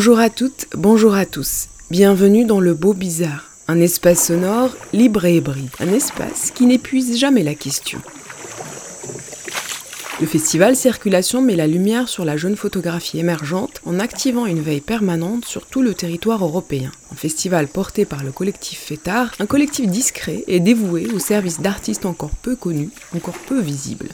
Bonjour à toutes, bonjour à tous. Bienvenue dans le beau bizarre, un espace sonore libre et hybride, un espace qui n'épuise jamais la question. Le festival Circulation met la lumière sur la jeune photographie émergente en activant une veille permanente sur tout le territoire européen. Un festival porté par le collectif FETAR, un collectif discret et dévoué au service d'artistes encore peu connus, encore peu visibles.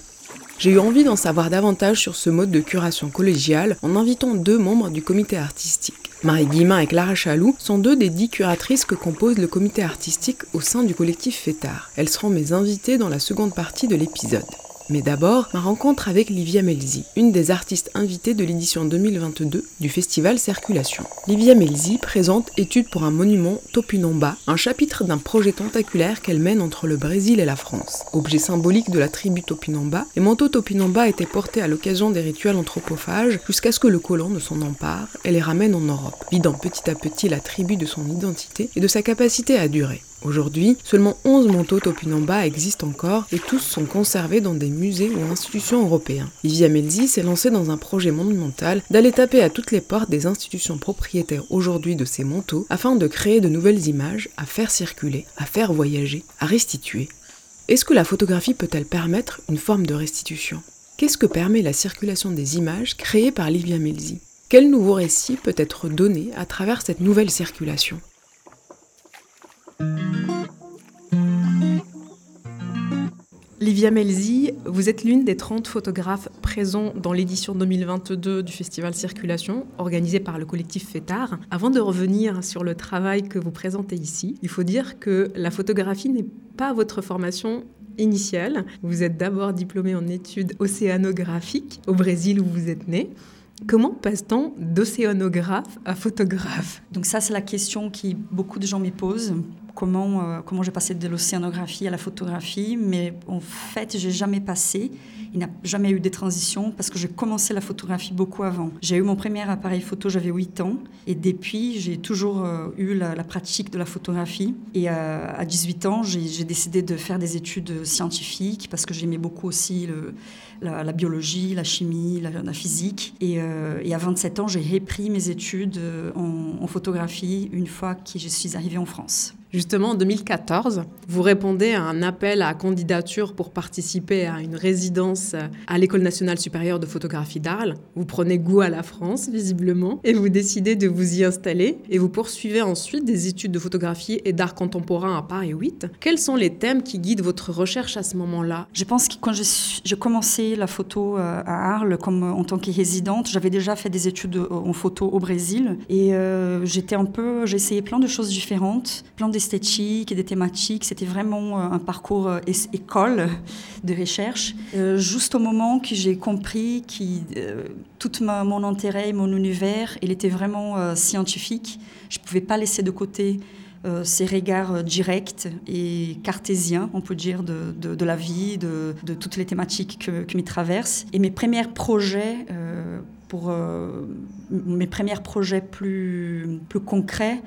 J'ai eu envie d'en savoir davantage sur ce mode de curation collégiale en invitant deux membres du comité artistique. Marie Guillemin et Clara Chaloux sont deux des dix curatrices que compose le comité artistique au sein du collectif FETAR. Elles seront mes invitées dans la seconde partie de l'épisode. Mais d'abord, ma rencontre avec Livia Melzi, une des artistes invitées de l'édition 2022 du festival Circulation. Livia Melzi présente Études pour un monument Topinamba, un chapitre d'un projet tentaculaire qu'elle mène entre le Brésil et la France. Objet symbolique de la tribu Topinamba, les manteaux Topinamba étaient portés à l'occasion des rituels anthropophages jusqu'à ce que le colon ne s'en empare et les ramène en Europe, vidant petit à petit la tribu de son identité et de sa capacité à durer. Aujourd'hui, seulement 11 manteaux Topinamba existent encore et tous sont conservés dans des musées ou institutions européens. Livia Melzi s'est lancée dans un projet monumental d'aller taper à toutes les portes des institutions propriétaires aujourd'hui de ces manteaux afin de créer de nouvelles images à faire circuler, à faire voyager, à restituer. Est-ce que la photographie peut-elle permettre une forme de restitution? Qu'est-ce que permet la circulation des images créées par Livia Melzi Quel nouveau récit peut être donné à travers cette nouvelle circulation? Livia Melzi, vous êtes l'une des 30 photographes présents dans l'édition 2022 du Festival Circulation, organisé par le collectif FETAR. Avant de revenir sur le travail que vous présentez ici, il faut dire que la photographie n'est pas votre formation initiale. Vous êtes d'abord diplômé en études océanographiques au Brésil où vous êtes né. Comment passe-t-on d'océanographe à photographe? Donc ça, c'est la question que beaucoup de gens me posent. Comment, euh, comment j'ai passé de l'océanographie à la photographie Mais en fait, j'ai jamais passé. Il n'y a jamais eu de transition parce que j'ai commencé la photographie beaucoup avant. J'ai eu mon premier appareil photo, j'avais 8 ans. Et depuis, j'ai toujours euh, eu la, pratique de la photographie. Et euh, à 18 ans, j'ai décidé de faire des études scientifiques parce que j'aimais beaucoup aussi la, biologie, la chimie, la, physique. Et, à 27 ans, j'ai repris mes études en photographie une fois que je suis arrivée en France. Justement, en 2014, vous répondez à un appel à candidature pour participer à une résidence à l'École nationale supérieure de photographie d'Arles. Vous prenez goût à la France, visiblement, et vous décidez de vous y installer. Et vous poursuivez ensuite des études de photographie et d'art contemporain à Paris 8. Quels sont les thèmes qui guident votre recherche à ce moment-là? Je pense que quand j'ai commencé la photo euh, à Arles, comme en tant que résidente, j'avais déjà fait des études en photo au Brésil. Et euh, j'étais un peu, j'ai essayé plein de choses différentes, plein d'esthétique et des thématiques. C'était vraiment un parcours école de recherche. Euh, juste au moment que j'ai compris que euh, tout mon intérêt, mon univers, il était vraiment euh, scientifique. Je ne pouvais pas laisser de côté euh, ces regards directs et cartésiens, on peut dire, de, de, la vie, de, de, toutes les thématiques que, qui me traversent. Et mes premiers projets, euh, pour mes premiers projets plus, plus concrets,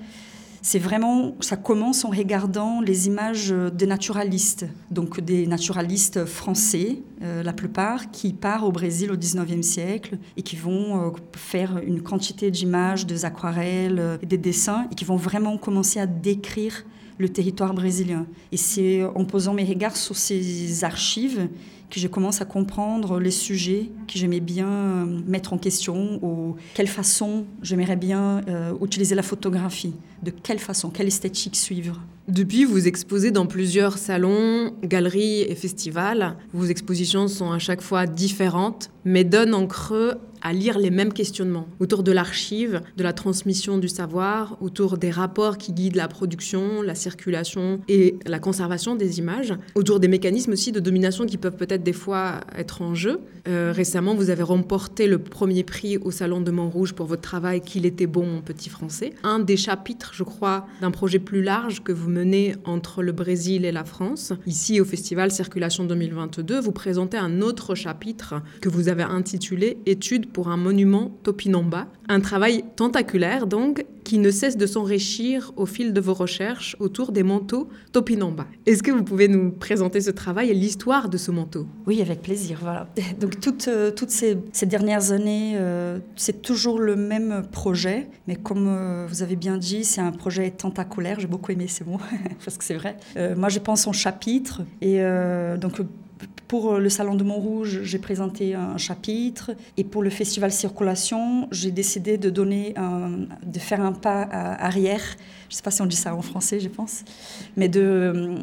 c'est vraiment, ça commence en regardant les images des naturalistes, donc des naturalistes français, euh, la plupart, qui partent au Brésil au 19e siècle et qui vont euh, faire une quantité d'images, des aquarelles, euh, des dessins, et qui vont vraiment commencer à décrire le territoire brésilien. Et c'est en posant mes regards sur ces archives que je commence à comprendre les sujets que j'aimais bien mettre en question ou quelle façon j'aimerais bien euh, utiliser la photographie, de quelle façon, quelle esthétique suivre. Depuis, vous exposez dans plusieurs salons, galeries et festivals. Vos expositions sont à chaque fois différentes, mais donnent en creux à lire les mêmes questionnements autour de l'archive, de la transmission du savoir, autour des rapports qui guident la production, la circulation et la conservation des images, autour des mécanismes aussi de domination qui peuvent peut-être des fois être en jeu. Euh, récemment, vous avez remporté le premier prix au Salon de Montrouge pour votre travail Qu'il était bon, mon petit français. Un des chapitres, je crois, d'un projet plus large que vous menez entre le Brésil et la France. Ici, au festival Circulation 2022, vous présentez un autre chapitre que vous avez intitulé Études pour un monument Topinamba. Un travail tentaculaire, donc, qui ne cesse de s'enrichir au fil de vos recherches autour des manteaux Topinamba. Est-ce que vous pouvez nous présenter ce travail et l'histoire de ce manteau? Oui, avec plaisir. Voilà. Donc toutes, euh, toutes ces, dernières années, euh, c'est toujours le même projet, mais comme euh, vous avez bien dit, c'est un projet tentaculaire. J'ai beaucoup aimé ces mots parce que c'est vrai. moi, je pense en chapitre et donc pour le Salon de Montrouge, j'ai présenté un chapitre. Et pour le Festival Circulation, j'ai décidé de, donner de faire un pas arrière. Je ne sais pas si on dit ça en français, je pense. Mais de,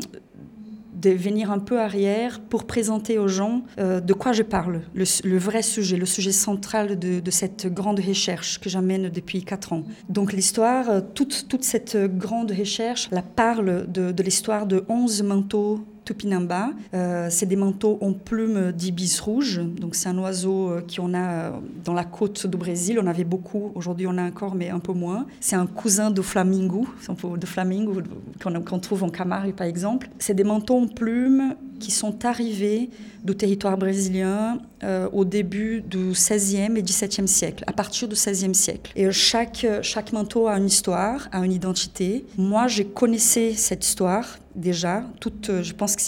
de venir un peu arrière pour présenter aux gens euh, de quoi je parle, le, vrai sujet, le sujet central de, cette grande recherche que j'amène depuis quatre ans. Donc l'histoire, euh, toute, toute cette grande recherche, la parle de, de l'histoire de 11 manteaux Tupinamba. Euh, c'est des manteaux en plumes d'ibis rouge. Donc c'est un oiseau euh, qui on a euh, dans la côte du Brésil. On avait beaucoup. Aujourd'hui on a encore, mais un peu moins. C'est un cousin de flamingo, de qu'on trouve en Camargue par exemple. C'est des manteaux en plumes qui sont arrivés du territoire brésilien au début du 16e et 17e siècle, à partir du 16e siècle. Et chaque, chaque manteau a une histoire, a une identité. Moi, j'ai connaissé cette histoire déjà. Toutes, euh, je pense que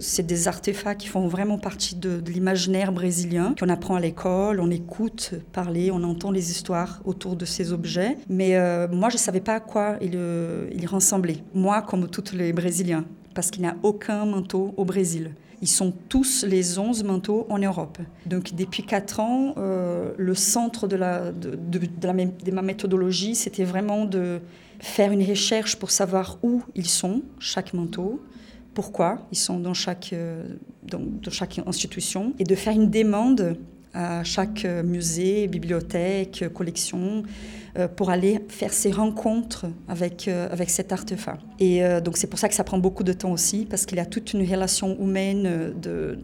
c'est des artefacts qui font vraiment partie de, l'imaginaire brésilien, qu'on apprend à l'école, on écoute parler, on entend les histoires autour de ces objets. Mais euh, moi, je ne savais pas à quoi il, euh, il ressemblait. Moi, comme tous les Brésiliens, parce qu'il n'y a aucun manteau au Brésil. Ils sont tous les 11 manteaux en Europe. Donc depuis 4 ans, le centre de ma méthodologie, c'était vraiment de faire une recherche pour savoir où ils sont, chaque manteau, pourquoi ils sont dans chaque, euh, dans, chaque institution, et de faire une demande à chaque musée, bibliothèque, collection, euh, pour aller faire ces rencontres avec, euh, avec cet artefact. Et donc c'est pour ça que ça prend beaucoup de temps aussi, parce qu'il y a toute une relation humaine, de,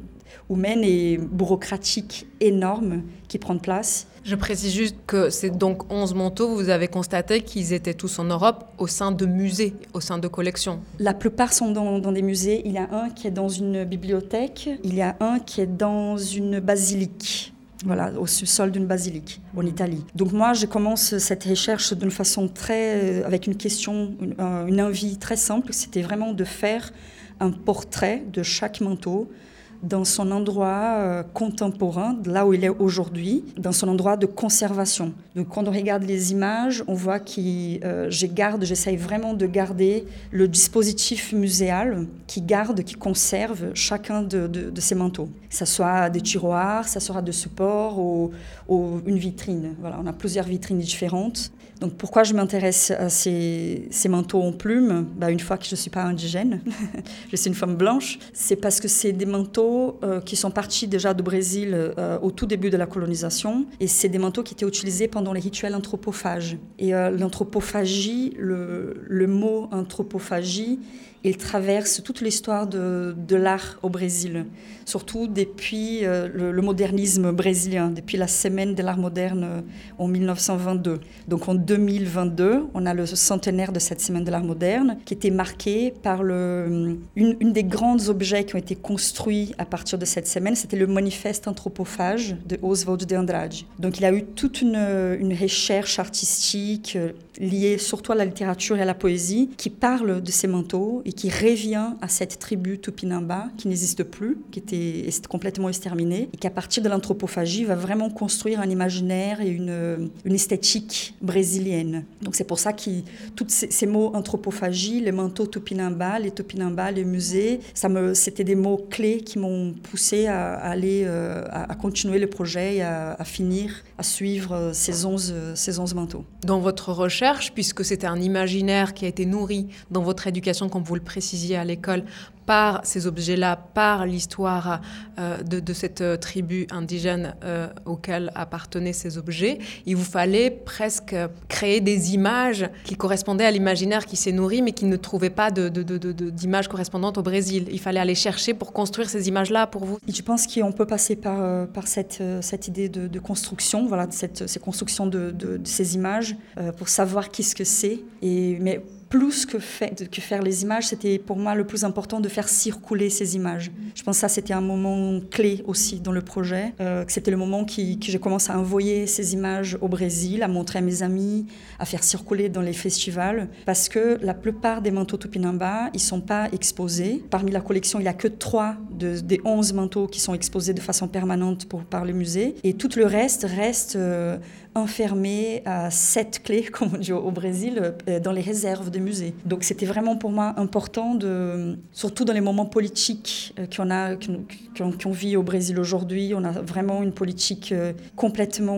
humaine et bureaucratique énorme qui prend place je précise juste que c'est donc 11 manteaux, vous avez constaté qu'ils étaient tous en Europe au sein de musées, au sein de collections. La plupart sont dans, des musées. Il y a un qui est dans une bibliothèque, il y a un qui est dans une basilique. Voilà, au sous-sol d'une basilique en Italie. Donc moi, je commence cette recherche d'une façon très, avec une question, une, une envie très simple. C'était vraiment de faire un portrait de chaque manteau dans son endroit euh, contemporain, là où il est aujourd'hui, dans son endroit de conservation. Donc quand on regarde les images, on voit que euh, j'essaye vraiment de garder le dispositif muséal qui garde, qui conserve chacun de, ces manteaux. Ce soit des tiroirs, ça sera de support ou, ou, une vitrine. Voilà, on a plusieurs vitrines différentes. Donc pourquoi je m'intéresse à ces, manteaux en plumes bah, Une fois que je ne suis pas indigène, je suis une femme blanche, c'est parce que c'est des manteaux euh, qui sont partis déjà du Brésil euh, au tout début de la colonisation, et c'est des manteaux qui étaient utilisés pendant les rituels anthropophages. Et euh, l'anthropophagie, le, le mot anthropophagie, il traverse toute l'histoire de, l'art au Brésil, surtout depuis euh, le, modernisme brésilien, depuis la semaine de l'art moderne euh, en 1922. Donc en 2022, on a le centenaire de cette semaine de l'art moderne qui était marqué par le, une, une, des grands objets qui ont été construits à partir de cette semaine, c'était le manifeste anthropophage de Oswald de Andrade. Donc il a eu toute une, une recherche artistique euh, liée surtout à la littérature et à la poésie qui parle de ces manteaux et qui revient à cette tribu Tupinamba qui n'existe plus, qui était complètement exterminée, et qui à partir de l'anthropophagie va vraiment construire un imaginaire et une, esthétique brésilienne. Donc c'est pour ça que tous ces, mots anthropophagie, les manteaux Tupinamba, les Tupinamba, les musées, ça c'était des mots clés qui m'ont poussé à, aller, euh, à, continuer le projet et à, finir, à suivre euh, ces 11, ces 11 manteaux. Dans votre recherche, puisque c'était un imaginaire qui a été nourri dans votre éducation, comme vous le précisiez à l'école par ces objets-là, par l'histoire euh, de, cette euh, tribu indigène euh, auquel appartenaient ces objets, il vous fallait presque créer des images qui correspondaient à l'imaginaire qui s'est nourri, mais qui ne trouvait pas d'images correspondantes au Brésil. Il fallait aller chercher pour construire ces images-là pour vous. Je pense qu'on peut passer par, par cette, idée de, construction, voilà, cette, ces constructions de, ces images, pour savoir qu'est-ce que c'est. Plus que, faire les images, c'était pour moi le plus important de faire circuler ces images. Je pense que ça, c'était un moment clé aussi dans le projet. Euh, c'était le moment qui, que j'ai commencé à envoyer ces images au Brésil, à montrer à mes amis, à faire circuler dans les festivals, parce que la plupart des manteaux Tupinamba, ils sont pas exposés. Parmi la collection, il n'y a que trois des onze manteaux qui sont exposés de façon permanente par le musée, et tout le reste reste euh, enfermé à sept clés, comme on dit au Brésil, euh, dans les réserves des musées. Donc c'était vraiment pour moi important, de, surtout dans les moments politiques euh, qu'on a, qu'on vit au Brésil aujourd'hui. On a vraiment une politique euh, complètement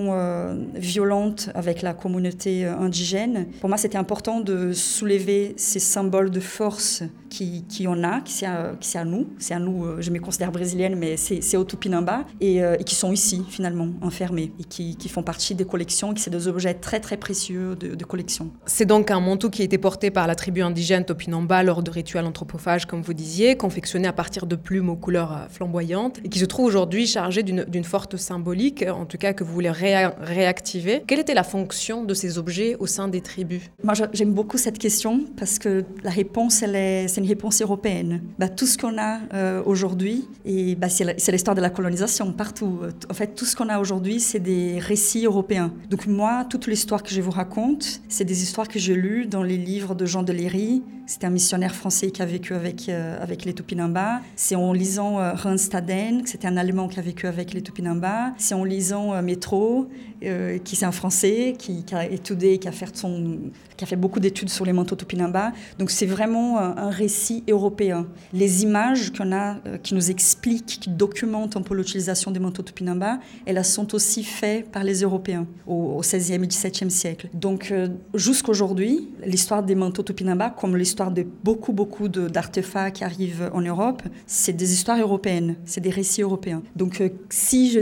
violente avec la communauté indigène. Pour moi, c'était important de soulever ces symboles de force qui, qui on a, qui c'est à, à, nous. C'est à nous, je me considère brésilienne, mais c'est au Tupinamba, et, qui sont ici, finalement, enfermés, et qui, qui font partie des qui c'est des objets très très précieux de, collection. C'est donc un manteau qui a été porté par la tribu indigène Topinamba lors de rituels anthropophages, comme vous disiez, confectionné à partir de plumes aux couleurs euh, flamboyantes, et qui se trouve aujourd'hui chargé d'une forte symbolique, en tout cas que vous voulez réactiver. Quelle était la fonction de ces objets au sein des tribus? Moi, j'aime beaucoup cette question parce que la réponse, c'est une réponse européenne. Bah, tout ce qu'on a euh, aujourd'hui, et bah, c'est l'histoire de la colonisation partout. En fait, tout ce qu'on a aujourd'hui, c'est des récits européens. Donc moi, toute l'histoire que je vous raconte, c'est des histoires que j'ai lues dans les livres de Jean de Léry. C'était un missionnaire français qui a vécu avec, euh, avec les Tupinamba. C'est en lisant euh, Staden, c'était un Allemand qui a vécu avec les Tupinamba. C'est en lisant euh, Métro, euh, qui c'est un Français, qui, qui, a étudié, qui a fait, son, qui a fait beaucoup d'études sur les manteaux Tupinamba. Donc c'est vraiment un, récit européen. Les images qu'on a, qui nous expliquent, qui documentent un peu l'utilisation des manteaux Tupinamba, elles sont aussi faites par les Européens au, XVIe et XVIIe siècle. Donc, euh, jusqu'aujourd'hui, l'histoire des manteaux Tupinamba, comme l'histoire de beaucoup, beaucoup d'artefacts qui arrivent en Europe, c'est des histoires européennes, c'est des récits européens. Donc, euh, si je,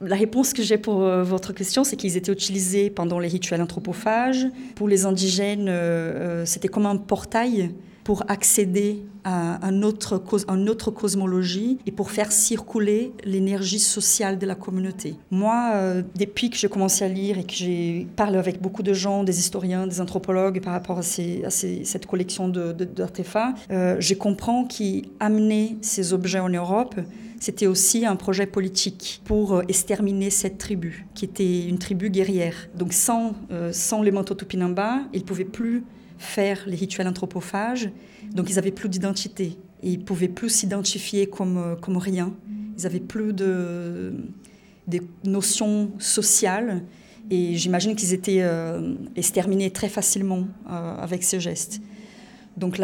la réponse que j'ai pour euh, votre question, c'est qu'ils étaient utilisés pendant les rituels anthropophages. Pour les indigènes, c'était comme un portail pour accéder à un autre, une autre cosmologie et pour faire circuler l'énergie sociale de la communauté. Moi, euh, depuis que j'ai commencé à lire et que j'ai parlé avec beaucoup de gens, des historiens, des anthropologues par rapport à, cette collection d'artefacts, de, euh, je comprends qu'amener ces objets en Europe, c'était aussi un projet politique pour euh, exterminer cette tribu, qui était une tribu guerrière. Donc sans, sans les manteaux Tupinamba, ils ne pouvaient plus faire les rituels anthropophages. Donc ils n'avaient plus d'identité. Ils ne pouvaient plus s'identifier comme, euh, comme rien. Ils n'avaient plus de, des notions sociales. Et j'imagine qu'ils étaient euh, exterminés très facilement euh, avec ce geste. Donc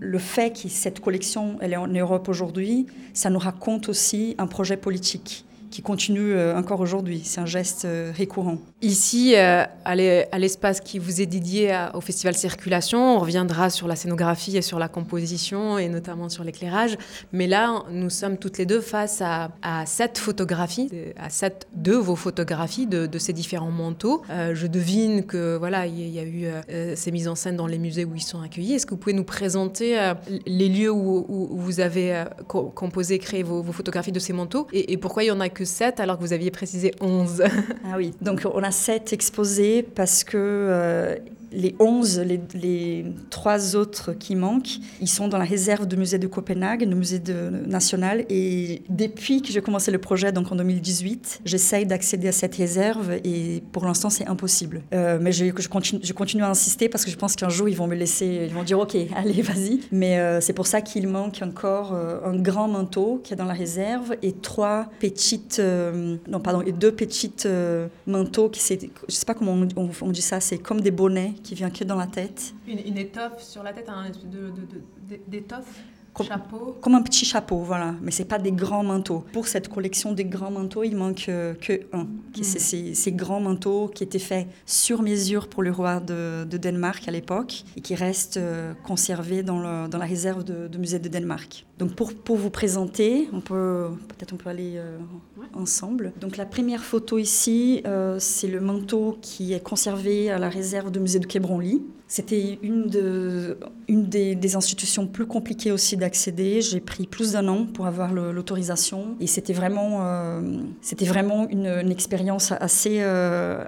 le fait que cette collection elle est en Europe aujourd'hui, ça nous raconte aussi un projet politique qui continue euh, encore aujourd'hui. C'est un geste euh, récurrent. Ici, euh, à l'espace qui vous est dédié au Festival Circulation, on reviendra sur la scénographie et sur la composition et notamment sur l'éclairage. Mais là, nous sommes toutes les deux face à, à sept photographies, à sept de vos photographies de, ces différents manteaux. je devine que voilà, il y, a eu ces mises en scène dans les musées où ils sont accueillis. Est-ce que vous pouvez nous présenter les lieux où, vous avez composé, créé vos, photographies de ces manteaux et pourquoi il y en a que 7 alors que vous aviez précisé 11. ah oui, donc on a 7 exposés parce que euh, les 11, les, les, trois autres qui manquent, ils sont dans la réserve du musée de Copenhague, le musée national. Et depuis que j'ai commencé le projet, donc en 2018, j'essaye d'accéder à cette réserve et pour l'instant, c'est impossible. Euh, mais je, continue, à insister parce que je pense qu'un jour, ils vont me laisser, ils vont dire OK, allez, vas-y. Mais euh, c'est pour ça qu'il manque encore euh, un grand manteau qui est dans la réserve et trois petites, non, pardon, deux petites manteaux qui, je sais pas comment on dit ça, c'est comme des bonnets qui vient que dans la tête. Une, étoffe sur la tête, un espèce d'étoffe comme un petit chapeau, voilà. Mais c'est pas des grands manteaux. Pour cette collection des grands manteaux, il manque euh, que un. C'est ces, ces, grands manteaux qui étaient faits sur mesure pour le roi de, de Danemark à l'époque et qui restent euh, conservés dans, le, dans, la réserve de, de, musée de Danemark. Donc pour, pour vous présenter, on peut peut-être on peut aller euh, ensemble. Donc la première photo ici, euh, c'est le manteau qui est conservé à la réserve du musée de Quai Branly. C'était une, de, une des, des, institutions plus compliquées aussi d'accéder. J'ai pris plus d'un an pour avoir l'autorisation. Et c'était vraiment, euh, c'était vraiment une, une, expérience assez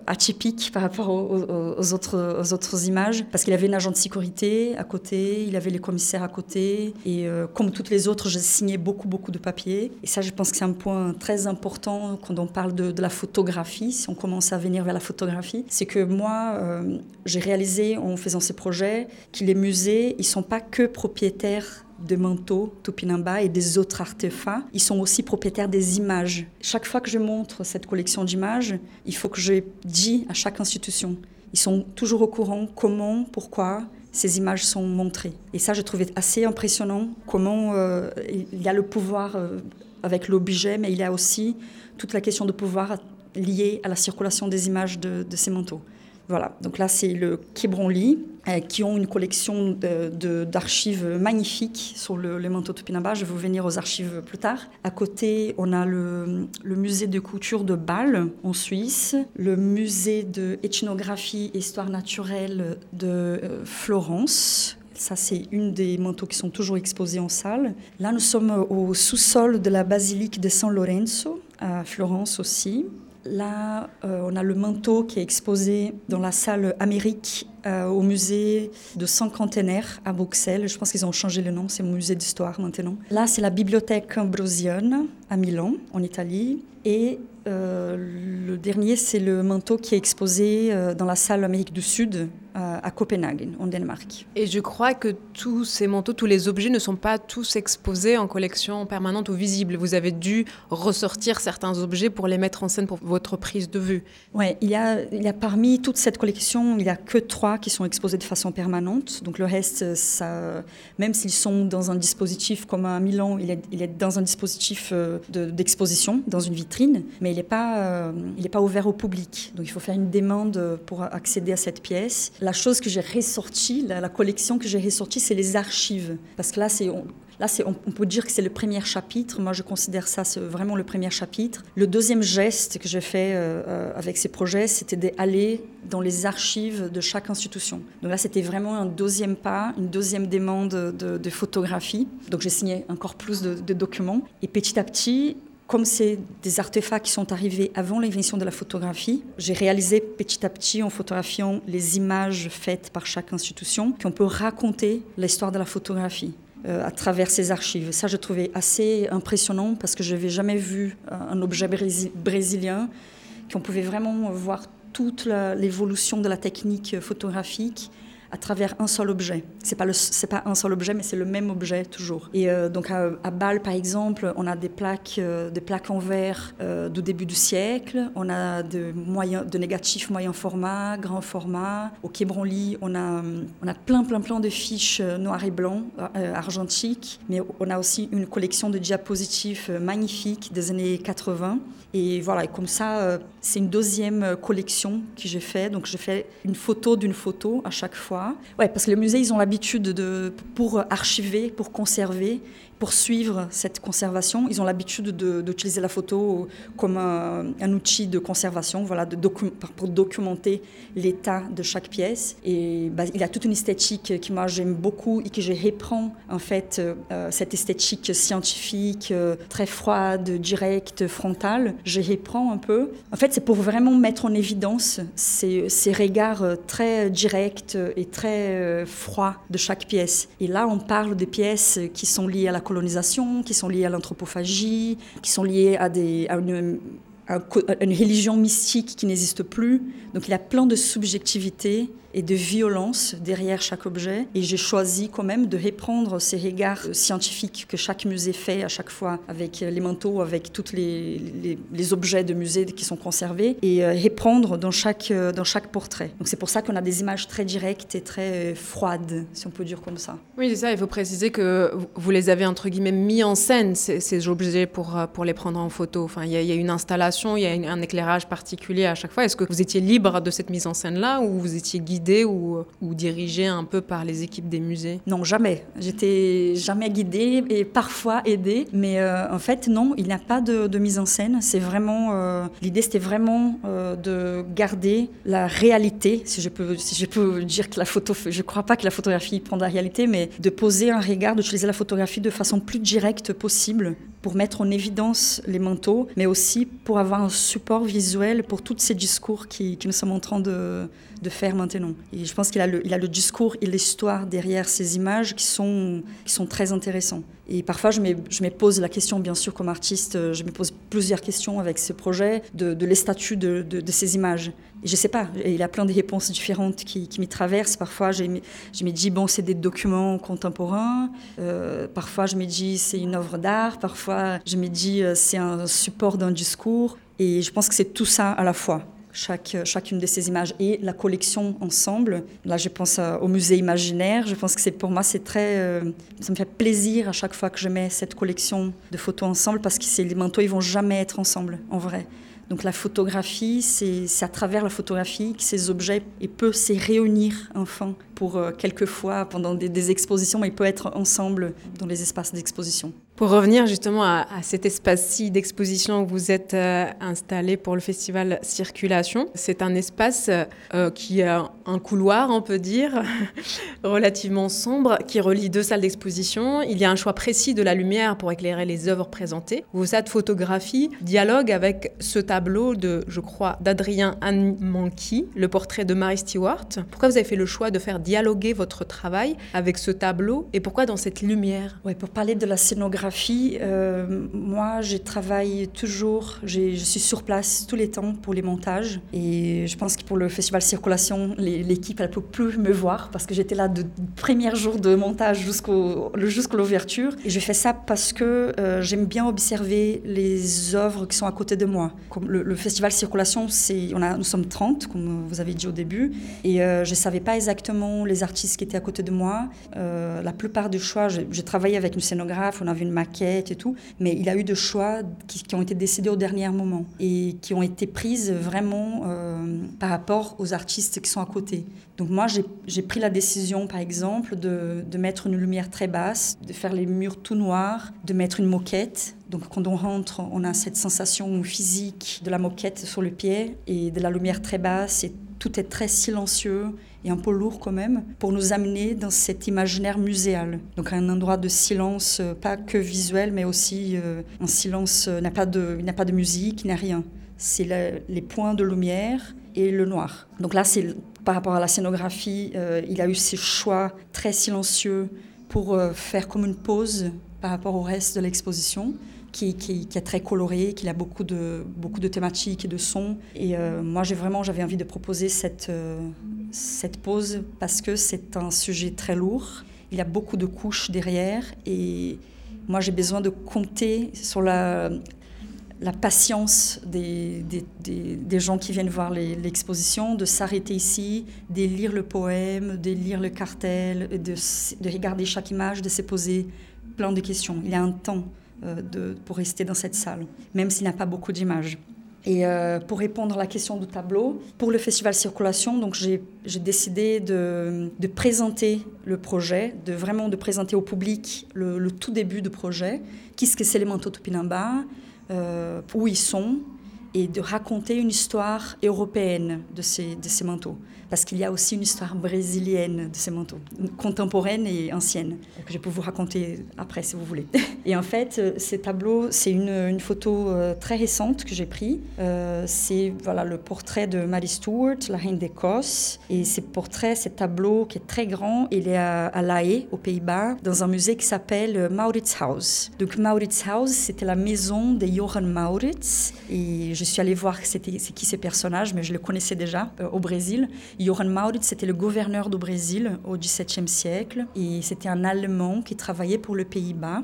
atypique par rapport aux, autres, aux autres images. Parce qu'il avait un agent de sécurité à côté, il avait les commissaires à côté. Et comme toutes les autres, j'ai signé beaucoup, beaucoup de papiers. Et ça, je pense que c'est un point très important quand on parle de, la photographie, si on commence à venir vers la photographie. C'est que moi, euh, j'ai réalisé en faisant ces projets que les musées, ils sont pas que propriétaires de manteaux Tupinamba et des autres artefacts, ils sont aussi propriétaires des images. Chaque fois que je montre cette collection d'images, il faut que je dise à chaque institution. Ils sont toujours au courant comment, pourquoi ces images sont montrées. Et ça, je trouvais assez impressionnant comment euh, il y a le pouvoir euh, avec l'objet, mais il y a aussi toute la question de pouvoir liée à la circulation des images de, de ces manteaux. Voilà, donc là c'est le Quai euh, qui ont une collection d'archives magnifiques sur le, le manteau Tupinamba. Je vais venir aux archives plus tard. À côté, on a le, musée de couture de Bâle en Suisse, le musée d'ethnographie et histoire naturelle de euh, Florence, ça, c'est une des manteaux qui sont toujours exposés en salle. Là, nous sommes au sous-sol de la basilique de San Lorenzo, à Florence aussi. Là, euh, on a le manteau qui est exposé dans la salle Amérique euh, au musée de Cinquantenaire à Bruxelles. Je pense qu'ils ont changé le nom, c'est musée d'histoire maintenant. Là, c'est la bibliothèque Ambrosienne à Milan, en Italie. Et euh, le dernier, c'est le manteau qui est exposé dans la salle Amérique du Sud à Copenhague, en Danemark. Et je crois que tous ces manteaux, tous les objets ne sont pas tous exposés en collection permanente ou visible. Vous avez dû ressortir certains objets pour les mettre en scène pour votre prise de vue. Oui, il y a, il y a parmi toute cette collection, il n'y a que trois qui sont exposés de façon permanente. Donc le reste, ça, même s'ils sont dans un dispositif comme à Milan, il est, il est dans un dispositif d'exposition, de, dans une vitrine. Mais il n'est pas, euh, il pas ouvert au public. Donc il faut faire une demande pour accéder à cette pièce. La chose que j'ai ressortie, la, collection que j'ai ressortie, c'est les archives. Parce que là, c'est Là, on, on, peut dire que c'est le premier chapitre. Moi, je considère ça c'est vraiment le premier chapitre. Le deuxième geste que j'ai fait euh, avec ces projets, c'était d'aller dans les archives de chaque institution. Donc là, c'était vraiment un deuxième pas, une deuxième demande de, photographie. Donc j'ai signé encore plus de documents. Et petit à petit, comme c'est des artefacts qui sont arrivés avant l'invention de la photographie, j'ai réalisé petit à petit en photographiant les images faites par chaque institution qu'on peut raconter l'histoire de la photographie. Euh, à travers ces archives. Ça, je trouvais assez impressionnant parce que je n'avais jamais vu un objet brésilien qu'on pouvait vraiment voir toute l'évolution de la technique photographique à travers un seul objet. C'est pas le, pas un seul objet, mais c'est le même objet toujours. Et euh, donc à, à, Bâle, par exemple, on a des plaques, euh, des plaques en verre euh, du début du siècle. On a de moyens, de négatifs moyen format, grand format. Au Quai Branly, on a, on a plein, plein, plein de fiches noir et blanc, euh, argentiques. Mais on a aussi une collection de diapositifs magnifiques des années 80. Et voilà, comme ça, c'est une deuxième collection que j'ai fait. Donc j'ai fait une photo d'une photo à chaque fois. Ouais, parce que les musées, ils ont l'habitude de, pour archiver, pour conserver, pour suivre cette conservation, ils ont l'habitude d'utiliser la photo comme un, outil de conservation, voilà, pour documenter l'état de chaque pièce. Et bah, il y a toute une esthétique qui moi j'aime beaucoup et que je reprends en fait euh, cette esthétique scientifique euh, très froide, directe, frontale. Je reprends un peu. En fait, c'est pour vraiment mettre en évidence ces, ces regards très directs et très euh, froids de chaque pièce. Et là, on parle des pièces qui sont liées à la colonisation, qui sont liées à l'anthropophagie, qui sont liées à, des, à une, à une religion mystique qui n'existe plus. Donc il y a plein de subjectivité et de violence derrière chaque objet. Et j'ai choisi quand même de reprendre ces regards scientifiques que chaque musée fait à chaque fois avec les manteaux, avec tous les, les, objets de musée qui sont conservés et euh, reprendre dans chaque, euh, dans chaque portrait. Donc c'est pour ça qu'on a des images très directes et très froides, si on peut dire comme ça. Oui, c'est ça. Il faut préciser que vous les avez entre guillemets mis en scène ces, objets pour, pour les prendre en photo. Enfin, il y, a une installation, il y a un éclairage particulier à chaque fois. Est-ce que vous étiez libre de cette mise en scène-là ou vous étiez guidé ou, ou dirigé un peu par les équipes des musées? Non, jamais. J'étais jamais guidée et parfois aidée. Mais euh, en fait, non, il n'y a pas de, de, mise en scène. C'est vraiment. Euh, L'idée, c'était vraiment euh, de garder la réalité, si je, peux, si je peux dire que la photo. Je ne crois pas que la photographie prend la réalité, mais de poser un regard, d'utiliser la photographie de façon plus directe possible pour mettre en évidence les manteaux, mais aussi pour avoir un support visuel pour tous ces discours qui, qui nous sommes en train de, de faire maintenant. Et je pense qu'il a le, il a discours et l'histoire derrière ces images qui sont, très intéressants. Et parfois, je me, pose la question, bien sûr, comme artiste, je me pose plusieurs questions avec ce projet de, de les statuts de, ces images. Et je sais pas, il y a plein de réponses différentes qui, m'y traversent. Parfois, je me dis, bon, c'est des documents contemporains. Euh, parfois, je me dis, c'est une œuvre d'art. Parfois, je me dis, c'est un support d'un discours. Et je pense que c'est tout ça à la fois chaque, chacune de ces images et la collection ensemble. Là, je pense au musée imaginaire. Je pense que c'est pour moi, c'est très, euh, ça me fait plaisir à chaque fois que je mets cette collection de photos ensemble parce que ces, les manteaux, ils vont jamais être ensemble, en vrai. Donc la photographie, c'est à travers la photographie que ces objets peuvent se réunir enfin pour euh, quelques fois pendant des, des expositions, mais ils peuvent être ensemble dans les espaces d'exposition. Pour revenir justement à, cet espace-ci d'exposition où vous êtes euh, installé pour le festival Circulation, c'est un espace euh, qui a un couloir, on peut dire, relativement sombre, qui relie deux salles d'exposition. Il y a un choix précis de la lumière pour éclairer les œuvres présentées. Vos de photographie dialogue avec ce tableau de, je crois, d'Adrien Anmanki, le portrait de Mary Stewart. Pourquoi vous avez fait le choix de faire dialoguer votre travail avec ce tableau et pourquoi dans cette lumière? Ouais, Pour parler de la scénographie, euh, moi, je travaille toujours, je suis sur place tous les temps pour les montages. Et je pense que pour le festival Circulation, l'équipe, elle ne peut plus me voir parce que j'étais là de premier jour de montage jusqu'au jusqu'à l'ouverture. Et je fais ça parce que euh, j'aime bien observer les œuvres qui sont à côté de moi. Comme le, festival Circulation, on nous sommes 30, comme vous avez dit au début. Et euh, je ne savais pas exactement les artistes qui étaient à côté de moi. La plupart du choix, j'ai travaillé avec une scénographe, on avait une maquette et tout, mais il a eu de choix qui, ont été décidés au dernier moment et qui ont été prises vraiment euh, par rapport aux artistes qui sont à côté. Donc moi, j'ai pris la décision, par exemple, de, mettre une lumière très basse, de faire les murs tout noirs, de mettre une moquette. Donc quand on rentre, on a cette sensation physique de la moquette sur le pied et de la lumière très basse et tout est très silencieux et un peu lourd quand même, pour nous amener dans cet imaginaire muséal. Donc un endroit de silence, euh, pas que visuel, mais aussi euh, un silence, il n'y a, pas de, n'y pas de musique, il n'y a rien. C'est les points de lumière et le noir. Donc là, c'est par rapport à la scénographie, euh, il a eu ces choix très silencieux pour euh, faire comme une pause par rapport au reste de l'exposition qui, est très coloré, qui a beaucoup de, beaucoup de thématiques et de sons. Et euh, moi, j'ai vraiment j'avais envie de proposer cette, euh, cette pause parce que c'est un sujet très lourd. Il y a beaucoup de couches derrière et moi, j'ai besoin de compter sur la, la patience des, des, des, des, gens qui viennent voir l'exposition, de s'arrêter ici, de lire le poème, de lire le cartel, de, de regarder chaque image, de se poser plein de questions. Il y a un temps de, pour rester dans cette salle, même s'il n'y a pas beaucoup d'images. Et euh, pour répondre à la question du tableau, pour le festival Circulation, donc j'ai décidé de, présenter le projet, de vraiment de présenter au public le, tout début du projet, qu'est-ce que c'est les manteaux Tupinamba, euh, où ils sont, et de raconter une histoire européenne de ces manteaux. Parce qu'il y a aussi une histoire brésilienne de ces manteaux, contemporaine et ancienne, que je peux vous raconter après si vous voulez. Et en fait, euh, ces tableaux, c'est une, photo euh, très récente que j'ai prise. Euh, c'est voilà, le portrait de Mary Stuart, la reine d'Écosse. Et ce portrait, ce tableau qui est très grand, il est à, La Haye, aux Pays-Bas, dans un musée qui s'appelle Mauritshuis. Donc Mauritshuis, c'était la maison de Johann Maurits. Et je je suis allée voir c'était, c'est qui ces personnages, mais je le connaissais déjà au Brésil. Johann Mauritz, c'était le gouverneur du Brésil au XVIIe siècle. Et c'était un Allemand qui travaillait pour le Pays-Bas.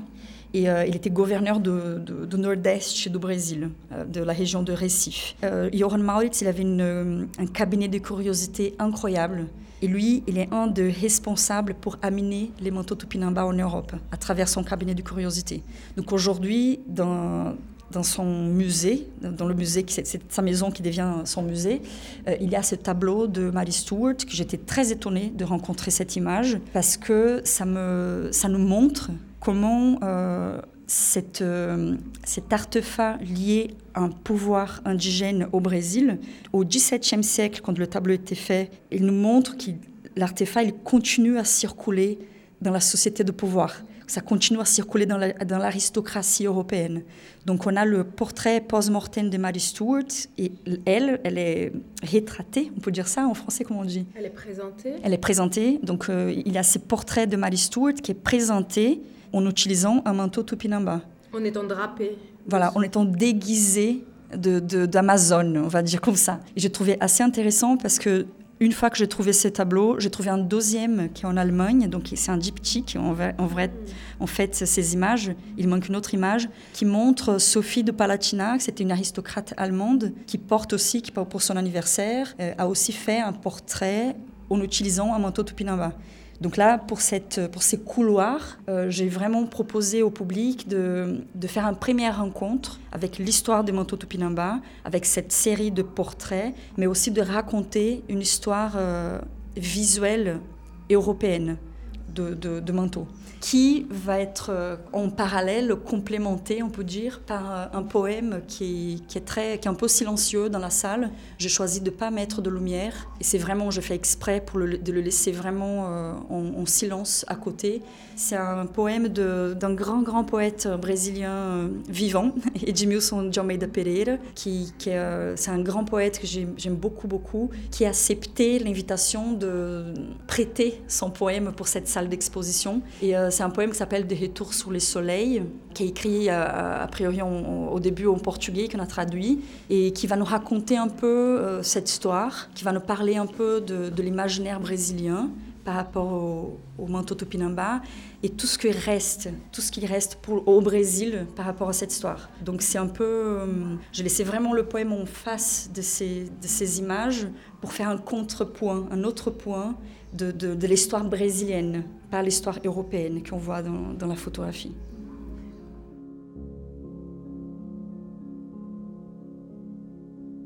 Et il était gouverneur de, nord-est du Brésil, de la région de Recife. Johann Mauritz, il avait une, un cabinet de curiosité incroyable. Et lui, il est un des responsables pour amener les manteaux Tupinamba en Europe à travers son cabinet de curiosité. Donc aujourd'hui, dans, dans son musée, dans le musée, c'est sa maison qui devient son musée, euh, il y a ce tableau de Mary Stuart que j'étais très étonnée de rencontrer cette image parce que ça, me, ça nous montre comment euh, cette, euh, cet artefact lié à un pouvoir indigène au Brésil, au XVIIe siècle, quand le tableau était fait, il nous montre que l'artefact continue à circuler dans la société de pouvoir. Ça continue à circuler dans l'aristocratie européenne. Donc on a le portrait post-mortem de Mary Stuart et elle, elle est rétratée, on peut dire ça en français, comment on dit? Elle est présentée. Elle est présentée. Donc euh, il y a ce portrait de Mary Stuart qui est présenté en utilisant un manteau tupinamba. En étant drapé. Voilà, en étant déguisé d'Amazon, de, on va dire comme ça. Et j'ai trouvé assez intéressant parce que une fois que j'ai trouvé ces tableaux, j'ai trouvé un deuxième qui est en Allemagne, donc c'est un diptyque en, vrai, en fait ces images. Il manque une autre image qui montre Sophie de Palatina, c'était une aristocrate allemande qui porte aussi, qui pour son anniversaire, euh, a aussi fait un portrait en utilisant un manteau tupinamba. Donc là, pour, ces couloirs, euh, j'ai vraiment proposé au public de, de, faire une première rencontre avec l'histoire des manteaux Tupinamba, avec cette série de portraits, mais aussi de raconter une histoire euh, visuelle européenne de, de, manteaux qui va être euh, en parallèle complémenté, on peut dire, par euh, un poème qui est, très, qui est un peu silencieux dans la salle. J'ai choisi de ne pas mettre de lumière et c'est vraiment, je fais exprès pour le, de le laisser vraiment euh, en, silence à côté. C'est un poème d'un grand, grand poète brésilien vivant, Edmilson de Almeida Pereira, qui, qui un grand poète que j'aime beaucoup, beaucoup, qui a accepté l'invitation de prêter son poème pour cette salle d'exposition. Et c'est un poème qui s'appelle Des retours sur les soleils, qui est écrit euh, a priori au début en portugais, qu'on a traduit, et qui va nous raconter un peu euh, cette histoire, qui va nous parler un peu de, l'imaginaire brésilien par rapport au, manteau tupinamba et tout ce qui reste, tout ce qui reste pour, au Brésil par rapport à cette histoire. Donc c'est un peu, euh, j'ai laissé vraiment le poème en face de ces, de ces images pour faire un contrepoint, un autre point de, l'histoire brésilienne, pas l'histoire européenne qu'on voit dans, la photographie.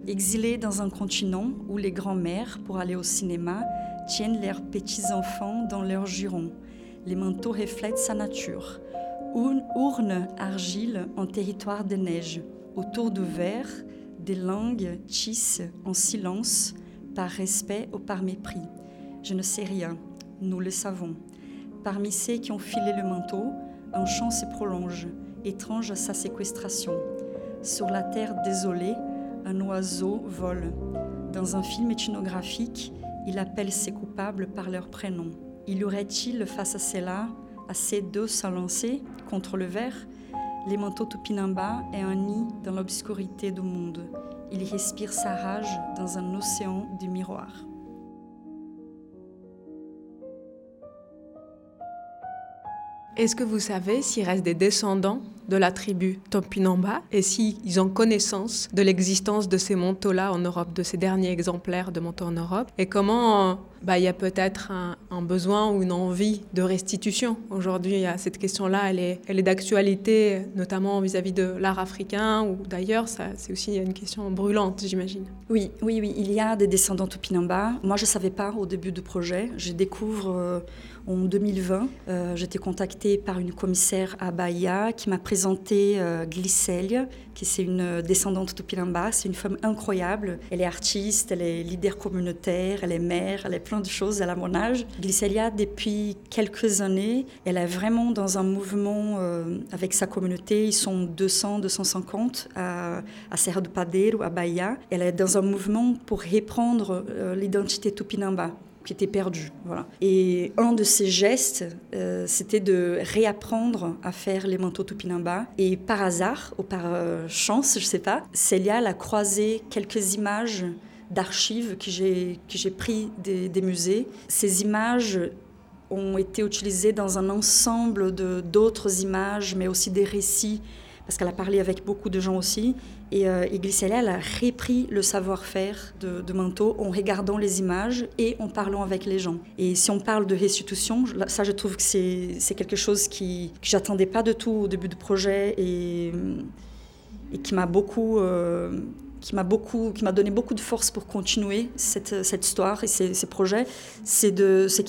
Exilés dans un continent où les grands-mères, pour aller au cinéma, tiennent leurs petits-enfants dans leurs jurons. Les manteaux reflètent sa nature. Urne argile en territoire de neige. Autour du verre, des langues tissent en silence, par respect ou par mépris. Je ne sais rien, nous le savons. Parmi ceux qui ont filé le manteau, un chant se prolonge, étrange à sa séquestration. Sur la terre désolée, un oiseau vole. Dans un film ethnographique, il appelle ses coupables par leur prénom. Y aurait-il face à cela assez d'os à lancer contre le verre? Les manteaux Tupinamba est un nid dans l'obscurité du monde. Il respire sa rage dans un océan de miroirs. Est-ce que vous savez s'il reste des descendants de la tribu Topinamba et s'ils ont connaissance de l'existence de ces manteaux-là en Europe, de ces derniers exemplaires de manteaux en Europe? Et comment bah, il y a peut-être un, besoin ou une envie de restitution. Aujourd'hui, cette question-là, elle est, elle est d'actualité, notamment vis-à-vis de l'art africain ou d'ailleurs, c'est aussi une question brûlante, j'imagine. Oui, oui, oui, il y a des descendants Topinamba. Moi, je ne savais pas au début du projet. Je découvre... Euh, en 2020, euh, j'étais contactée par une commissaire à Bahia qui m'a présenté euh, qui c'est une descendante de Pilamba. C'est une femme incroyable. Elle est artiste, elle est leader communautaire, elle est mère, elle est plein de choses. Elle a mon âge. Glycelia, depuis quelques années, elle est vraiment dans un mouvement euh, avec sa communauté. Ils sont 200, 250 à, à Serra do Padeiro, à Bahia. Elle est dans un mouvement pour reprendre l'identité Tupinamba qui étaient perdus. Voilà. Et un de ces gestes, c'était de réapprendre à faire les manteaux Tupinamba. Et par hasard, ou par chance, je ne sais pas, Célia a croisé quelques images d'archives que j'ai, que pris des, des, musées. Ces images ont été utilisées dans un ensemble de, d'autres images, mais aussi des récits, parce qu'elle a parlé avec beaucoup de gens aussi. Et, euh, elle a repris le savoir-faire de, de Manteau en regardant les images et en parlant avec les gens. Et si on parle de restitution, ça je trouve que c'est, quelque chose qui, que j'attendais pas du tout au début du projet et, qui m'a beaucoup... Euh, qui m'a beaucoup, qui m'a donné beaucoup de force pour continuer cette, histoire et ces, projets, c'est de, c'est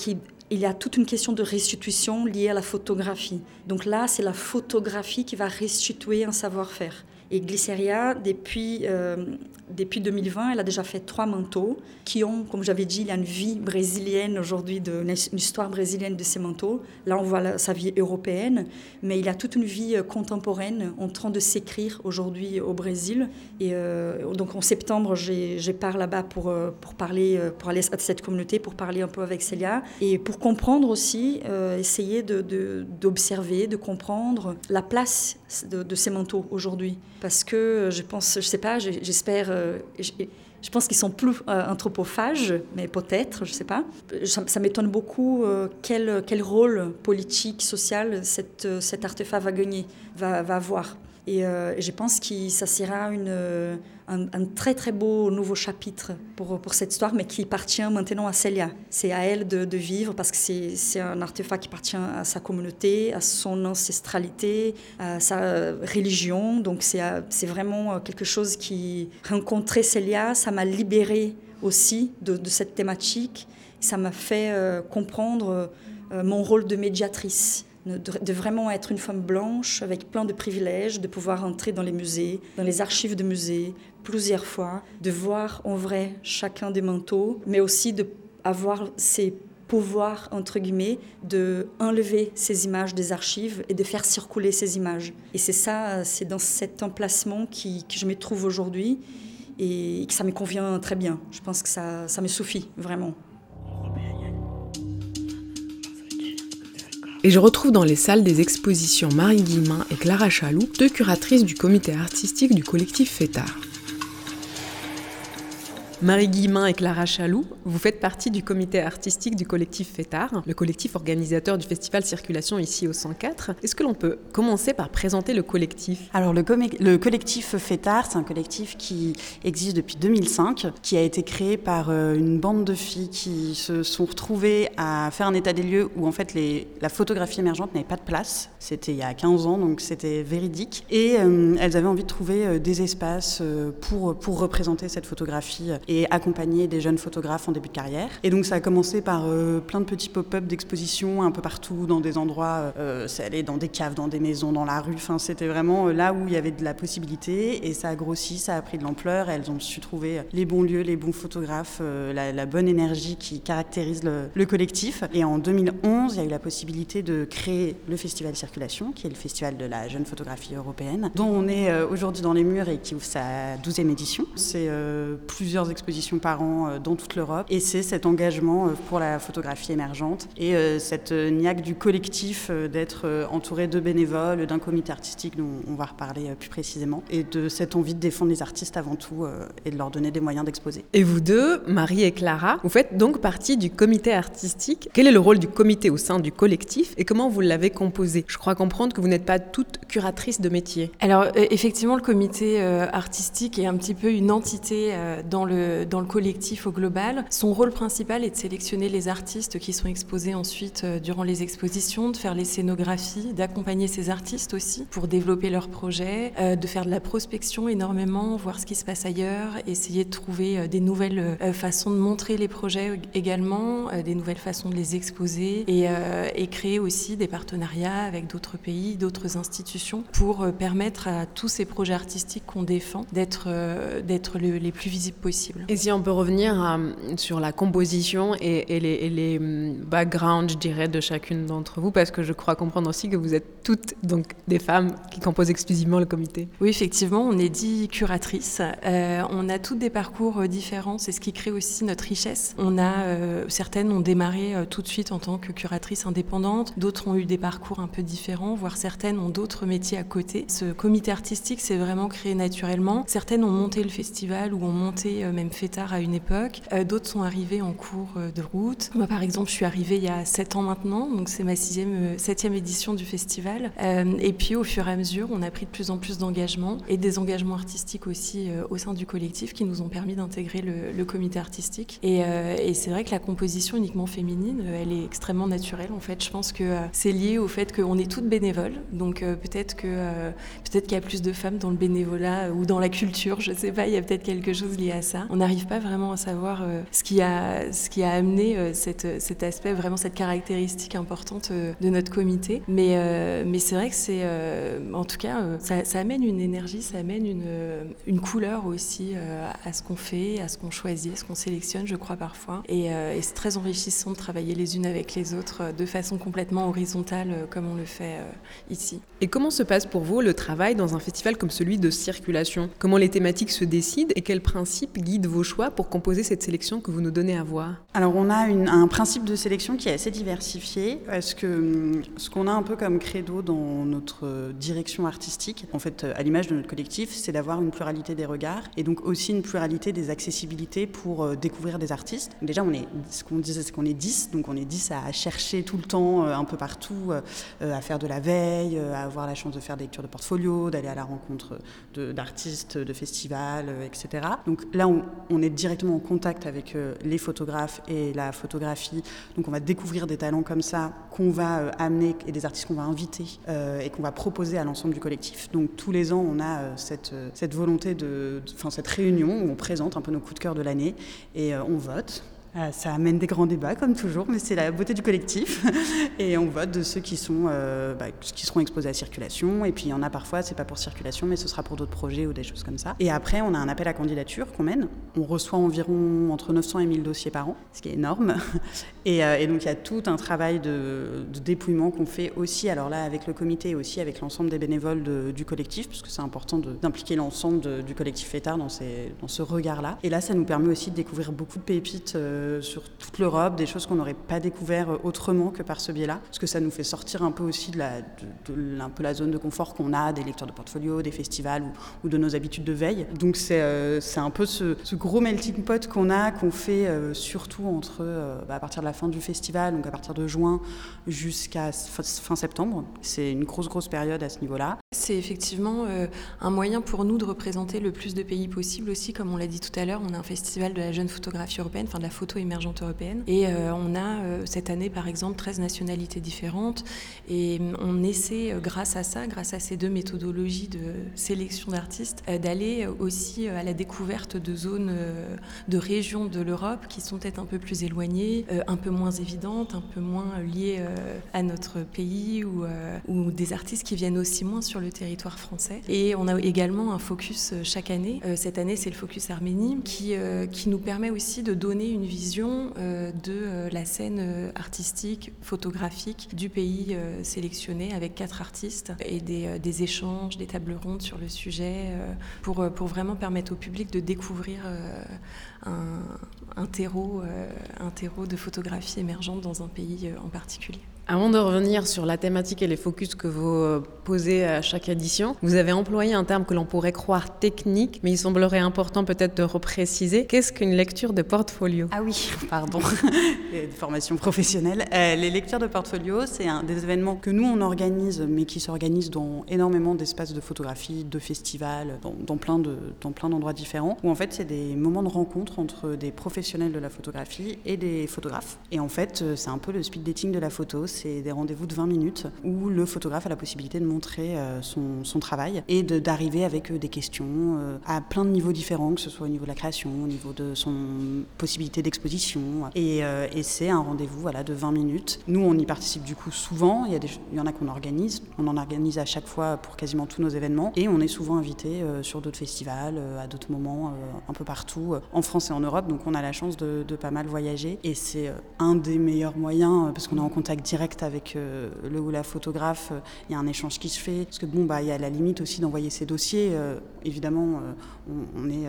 qu'il y a toute une question de restitution liée à la photographie. Donc là, c'est la photographie qui va restituer un savoir-faire. Et Glyceria, depuis, euh, depuis 2020, elle a déjà fait trois manteaux qui ont, comme j'avais dit, il y a une vie brésilienne aujourd'hui, une histoire brésilienne de ces manteaux. Là, on voit sa vie européenne, mais il a toute une vie euh, contemporaine en train de s'écrire aujourd'hui au Brésil. Et euh, donc en septembre, j'ai pars là-bas pour, pour parler, pour aller à cette communauté, pour parler un peu avec Célia et pour comprendre aussi, essayer d'observer, de, de, comprendre la place de, de ces manteaux aujourd'hui parce que je pense, je sais pas, j'espère, euh, je pense qu'ils sont plus euh, anthropophages, mais peut-être, je sais pas. Ça, m'étonne beaucoup euh, quel, quel rôle politique, social cette, cet artefact va gagner, va, va avoir. Et je pense que ça sera une un, très très beau nouveau chapitre pour, pour cette histoire, mais qui appartient maintenant à Célia. C'est à elle de, vivre parce que c'est un artefact qui appartient à sa communauté, à son ancestralité, à sa religion. Donc c'est vraiment quelque chose qui, rencontrer Célia, ça m'a libérée aussi de, de, cette thématique. Ça m'a fait euh, comprendre euh, mon rôle de médiatrice de, vraiment être une femme blanche avec plein de privilèges, de pouvoir entrer dans les musées, dans les archives de musées plusieurs fois, de voir en vrai chacun des manteaux, mais aussi de avoir ces pouvoirs, entre guillemets, de enlever ces images des archives et de faire circuler ces images. Et c'est ça, c'est dans cet emplacement qui, que je me trouve aujourd'hui et que ça me convient très bien. Je pense que ça, ça me suffit, vraiment. Et je retrouve dans les salles des expositions Marie Guillemin et Clara Chaloux, deux curatrices du comité artistique du collectif Fétard. Marie Guillemin et Clara Chaloux, vous faites partie du comité artistique du collectif FETAR, le collectif organisateur du festival Circulation ici au 104. Est-ce que l'on peut commencer par présenter le collectif? Alors le, le collectif FETAR, c'est un collectif qui existe depuis 2005, qui a été créé par euh, une bande de filles qui se sont retrouvées à faire un état des lieux où en fait la photographie émergente n'avait pas de place. C'était il y a 15 ans, donc c'était véridique. Et euh, elles avaient envie de trouver euh, des espaces pour, pour représenter cette photographie et accompagner des jeunes photographes en début de carrière. Et donc ça a commencé par euh, plein de petits pop-up d'expositions un peu partout, dans des endroits, euh, c'est allé dans des caves, dans des maisons, dans la rue. Enfin, c'était vraiment euh, là où il y avait de la possibilité et ça a grossi, ça a pris de l'ampleur. Elles ont su trouver les bons lieux, les bons photographes, la, bonne énergie qui caractérise le, collectif. Et en 2011, il y a eu la possibilité de créer le Festival Circulation, qui est le festival de la jeune photographie européenne, dont on est aujourd'hui dans les murs et qui ouvre sa 12e édition. C'est plusieurs expositions par an dans toute l'Europe. Et c'est cet engagement euh, pour la photographie émergente et euh, cette euh, niaque du collectif d'être entouré de bénévoles, d'un comité artistique dont on va reparler plus précisément, et de cette envie de défendre les artistes avant tout et de leur donner des moyens d'exposer. Et vous deux, Marie et Clara, vous faites donc partie du comité artistique. Quel est le rôle du comité au sein du collectif et comment vous l'avez composé? Je crois comprendre que vous n'êtes pas toutes curatrices de métier. Alors effectivement, le comité artistique est un petit peu une entité dans, le, dans le collectif au global. Son rôle principal est de sélectionner les artistes qui sont exposés ensuite euh, durant les expositions, de faire les scénographies, d'accompagner ces artistes aussi pour développer leurs projets, euh, de faire de la prospection énormément, voir ce qui se passe ailleurs, essayer de trouver euh, des nouvelles façons de montrer les projets également, des nouvelles façons de les exposer et, et créer aussi des partenariats avec d'autres pays, d'autres institutions pour permettre à tous ces projets artistiques qu'on défend d'être d'être les plus visibles possibles. Possible. Et si on peut revenir euh, sur la composition et, les, les, hum, backgrounds, je dirais, de chacune d'entre vous, parce que je crois comprendre aussi que vous êtes toutes donc des femmes qui composent exclusivement le comité. Oui, effectivement, on est dix curatrices. Euh, on a toutes des parcours euh, différents, c'est ce qui crée aussi notre richesse. On a certaines ont démarré tout de suite en tant que curatrices indépendantes, d'autres ont eu des parcours un peu différents, voire certaines ont d'autres métiers à côté. Ce comité artistique s'est vraiment créé naturellement. Certaines ont monté le festival ou ont monté même Fétard à une époque. D'autres sont arrivées en cours de route. Moi, par exemple, je suis arrivée il y a sept ans maintenant, donc c'est ma sixième, euh, septième édition du festival. Euh, et puis au fur et à mesure, on a pris de plus en plus d'engagements et des engagements artistiques aussi euh, au sein du collectif qui nous ont permis d'intégrer le, comité artistique. Et, c'est vrai que la composition uniquement féminine, elle est extrêmement naturelle en fait. Je pense que c'est lié au fait qu'on est toutes bénévoles, donc peut-être que peut-être qu'il y a plus de femmes dans le bénévolat ou dans la culture, je sais pas, il y a peut-être quelque chose lié à ça. On n'arrive pas vraiment à savoir ce qui a ce qui a amené cette, cet aspect vraiment cette caractéristique importante euh, de notre comité. Mais, euh, c'est vrai que c'est, euh, en tout cas, ça, amène une énergie, ça amène une couleur aussi à ce qu'on fait, à ce qu'on choisit, à ce qu'on sélectionne, je crois parfois. Et, c'est très enrichissant de travailler les unes avec les autres de façon complètement horizontale comme on le fait ici. Et comment se passe pour vous le travail dans un festival comme celui de circulation? Comment les thématiques se décident et quels principes guident vos choix pour composer cette sélection que vous nous donnez à voir Alors on a un principe de sélection qui est assez diversifié, parce que hum, ce qu'on a un peu comme credo dans notre direction artistique, en fait, à l'image de notre collectif, c'est d'avoir une pluralité des regards et donc aussi une pluralité des accessibilités pour euh, découvrir des artistes. Déjà, on est, ce qu'on disait, c'est qu'on est 10, donc on est 10 à chercher tout le temps, euh, un peu partout, euh, à faire de la veille, à avoir la chance de faire des lectures de portfolio, d'aller à la rencontre d'artistes, de, festivals, etc. Donc là, on, on, est directement en contact avec les photographes et la photographie. Donc on va découvrir des talents comme ça qu'on va euh, amener et des artistes qu'on va inviter euh, et qu'on va proposer à l'ensemble du collectif. Donc tous les ans, on a euh, cette, cette volonté de, enfin cette réunion où on présente un peu nos coups de cœur de l'année et on vote. Euh, ça amène des grands débats, comme toujours, mais c'est la beauté du collectif. et on vote de ceux qui, sont, euh, bah, qui seront exposés à circulation. Et puis il y en a parfois, c'est pas pour circulation, mais ce sera pour d'autres projets ou des choses comme ça. Et après, on a un appel à candidature qu'on mène. On reçoit environ entre 900 et 1000 dossiers par an, ce qui est énorme. Euh, et, donc il y a tout un travail de, dépouillement qu'on fait aussi, alors là, avec le comité et aussi avec l'ensemble des bénévoles du collectif, parce que c'est important d'impliquer l'ensemble du collectif ces, dans ce regard-là. Et là, ça nous permet aussi de découvrir beaucoup de pépites. Euh, sur toute l'Europe, des choses qu'on n'aurait pas découvert euh, autrement que par ce biais-là, parce que ça nous fait sortir un peu aussi de la, peu la zone de confort qu'on a des lecteurs de portfolio, des festivals ou, de nos habitudes de veille. Donc c'est euh, un peu ce, gros melting pot qu'on a, qu'on fait surtout entre bah, à partir de la fin du festival, donc à partir de juin jusqu'à fin septembre. C'est une grosse grosse période à ce niveau-là. C'est effectivement un moyen pour nous de représenter le plus de pays possible aussi, comme on l'a dit tout à l'heure, on a un festival de la jeune photographie européenne, enfin de la photo émergente européenne. Et euh, on a euh, cette année, par exemple, 13 nationalités différentes. Et on essaie, euh, grâce à ça, grâce à ces deux méthodologies de sélection d'artistes, d'aller aussi à la découverte de zones, de régions de l'Europe qui sont peut-être un peu plus éloignées, un peu moins évidentes, un peu moins liées à notre pays ou, ou des artistes qui viennent aussi moins sur le territoire français. Et on a également un focus chaque année. Cette année, c'est le focus Arménie qui, qui nous permet aussi de donner une vision euh, de euh, la scène euh, artistique, photographique du pays sélectionné avec quatre artistes et des, échanges, des tables rondes sur le sujet pour, vraiment permettre au public de découvrir terreau, un terreau de photographie émergente dans un pays en particulier. Avant de revenir sur la thématique et les focus que vous euh, posez à chaque édition, vous avez employé un terme que l'on pourrait croire technique, mais il semblerait important peut-être de repréciser. Qu'est-ce qu'une lecture de portfolio? Ah oui, pardon, formation professionnelle. Euh, les lectures de portfolio, c'est un des événements que nous on organise, mais qui s'organisent dans énormément d'espaces de photographie, de festivals, dans, dans plein de dans plein d'endroits différents. Où en fait c'est des moments de rencontre entre des professionnels de la photographie et des photographes. Et en fait, euh, c'est un peu le speed dating de la photo c'est des rendez-vous de 20 minutes où le photographe a la possibilité de montrer son, son, travail et d'arriver avec des questions à plein de niveaux différents, que ce soit au niveau de la création, au niveau de son possibilité d'exposition. Et, c'est un rendez-vous voilà, de 20 minutes. Nous, on y participe du coup souvent. Il y, a il y en a qu'on organise. On en organise à chaque fois pour quasiment tous nos événements. Et on est souvent invité sur d'autres festivals, à d'autres moments, un peu partout, en France et en Europe. Donc on a la chance de pas mal voyager. Et c'est un des meilleurs moyens, parce qu'on est en contact direct avec le ou la photographe. Il y a un échange qui se fait. Parce que bon, bah, il y a la limite aussi d'envoyer ses dossiers. évidemment, on, est,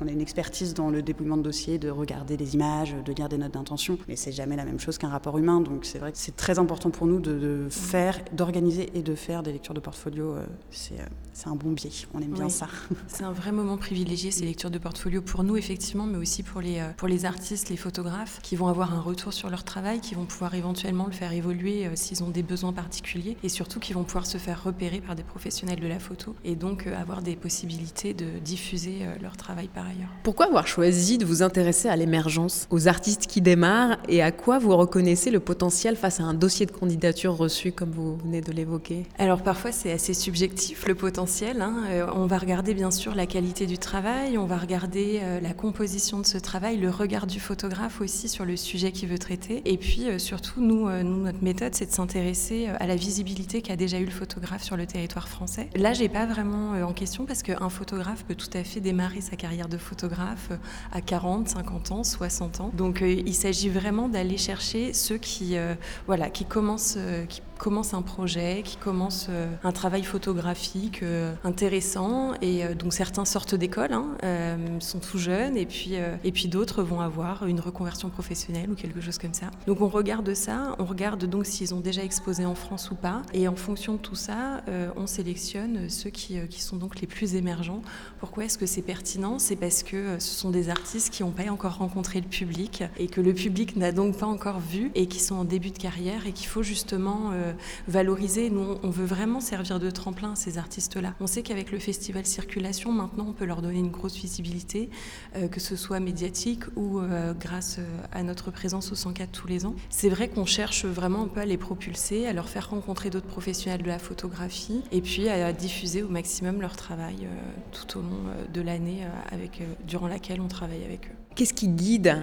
on a une expertise dans le dépouillement de dossiers, de regarder les images, de lire des notes d'intention. Mais c'est jamais la même chose qu'un rapport humain. Donc c'est vrai que c'est très important pour nous de, faire, d'organiser et de faire des lectures de portfolio. C'est c'est un bon biais. On aime bien ça. C'est un vrai moment privilégié, ces lectures de portfolio pour nous, effectivement, mais aussi pour les, pour les artistes, les photographes, qui vont avoir un retour sur leur travail, qui vont pouvoir éventuellement le faire évoluer s'ils ont des besoins particuliers, et surtout qui vont pouvoir se faire repérer par des professionnels de la photo, et donc avoir des possibilités de diffuser leur travail par ailleurs. Pourquoi avoir choisi de vous intéresser à l'émergence, aux artistes qui démarrent, et à quoi vous reconnaissez le potentiel face à un dossier de candidature reçu, comme vous venez de l'évoquer? Alors parfois c'est assez subjectif, le potentiel Hein. Euh, on va regarder bien sûr la qualité du travail, on va regarder euh, la composition de ce travail, le regard du photographe aussi sur le sujet qu'il veut traiter. Et puis euh, surtout, nous, notre méthode, c'est de s'intéresser à la visibilité qu'a déjà eu le photographe sur le territoire français. Là, j'ai pas vraiment en question parce qu'un photographe peut tout à fait démarrer sa carrière de photographe à 40, 50 ans, 60 ans. Donc il s'agit vraiment d'aller chercher ceux qui, voilà, qui commencent, qui commencent un projet, qui commencent un travail photographique euh, intéressant. Et euh, donc certains sortent d'école, hein, euh, sont tout jeunes, et puis, et puis d'autres vont avoir une reconversion professionnelle ou quelque chose comme ça. Donc on regarde ça, on regarde donc s'ils ont déjà exposé en France ou pas, et en fonction de tout ça, on sélectionne ceux qui, qui sont donc les plus émergents. Pourquoi est-ce que c'est pertinent? C'est parce que ce sont des artistes qui n'ont pas encore rencontré le public et que le public n'a donc pas encore vu et qui sont en début de carrière et qu'il faut justement valoriser. Nous, on veut vraiment servir de tremplin à ces artistes-là. On sait qu'avec le festival Circulation, maintenant, on peut leur donner une grosse visibilité, euh, que ce soit médiatique ou euh, grâce euh, à notre présence au 104 tous les ans. C'est vrai qu'on cherche vraiment un peu à les propulser, à leur faire rencontrer d'autres professionnels de la photographie et puis à diffuser au maximum leur travail tout au long de l'année durant laquelle on travaille avec eux. Qu'est-ce qui guide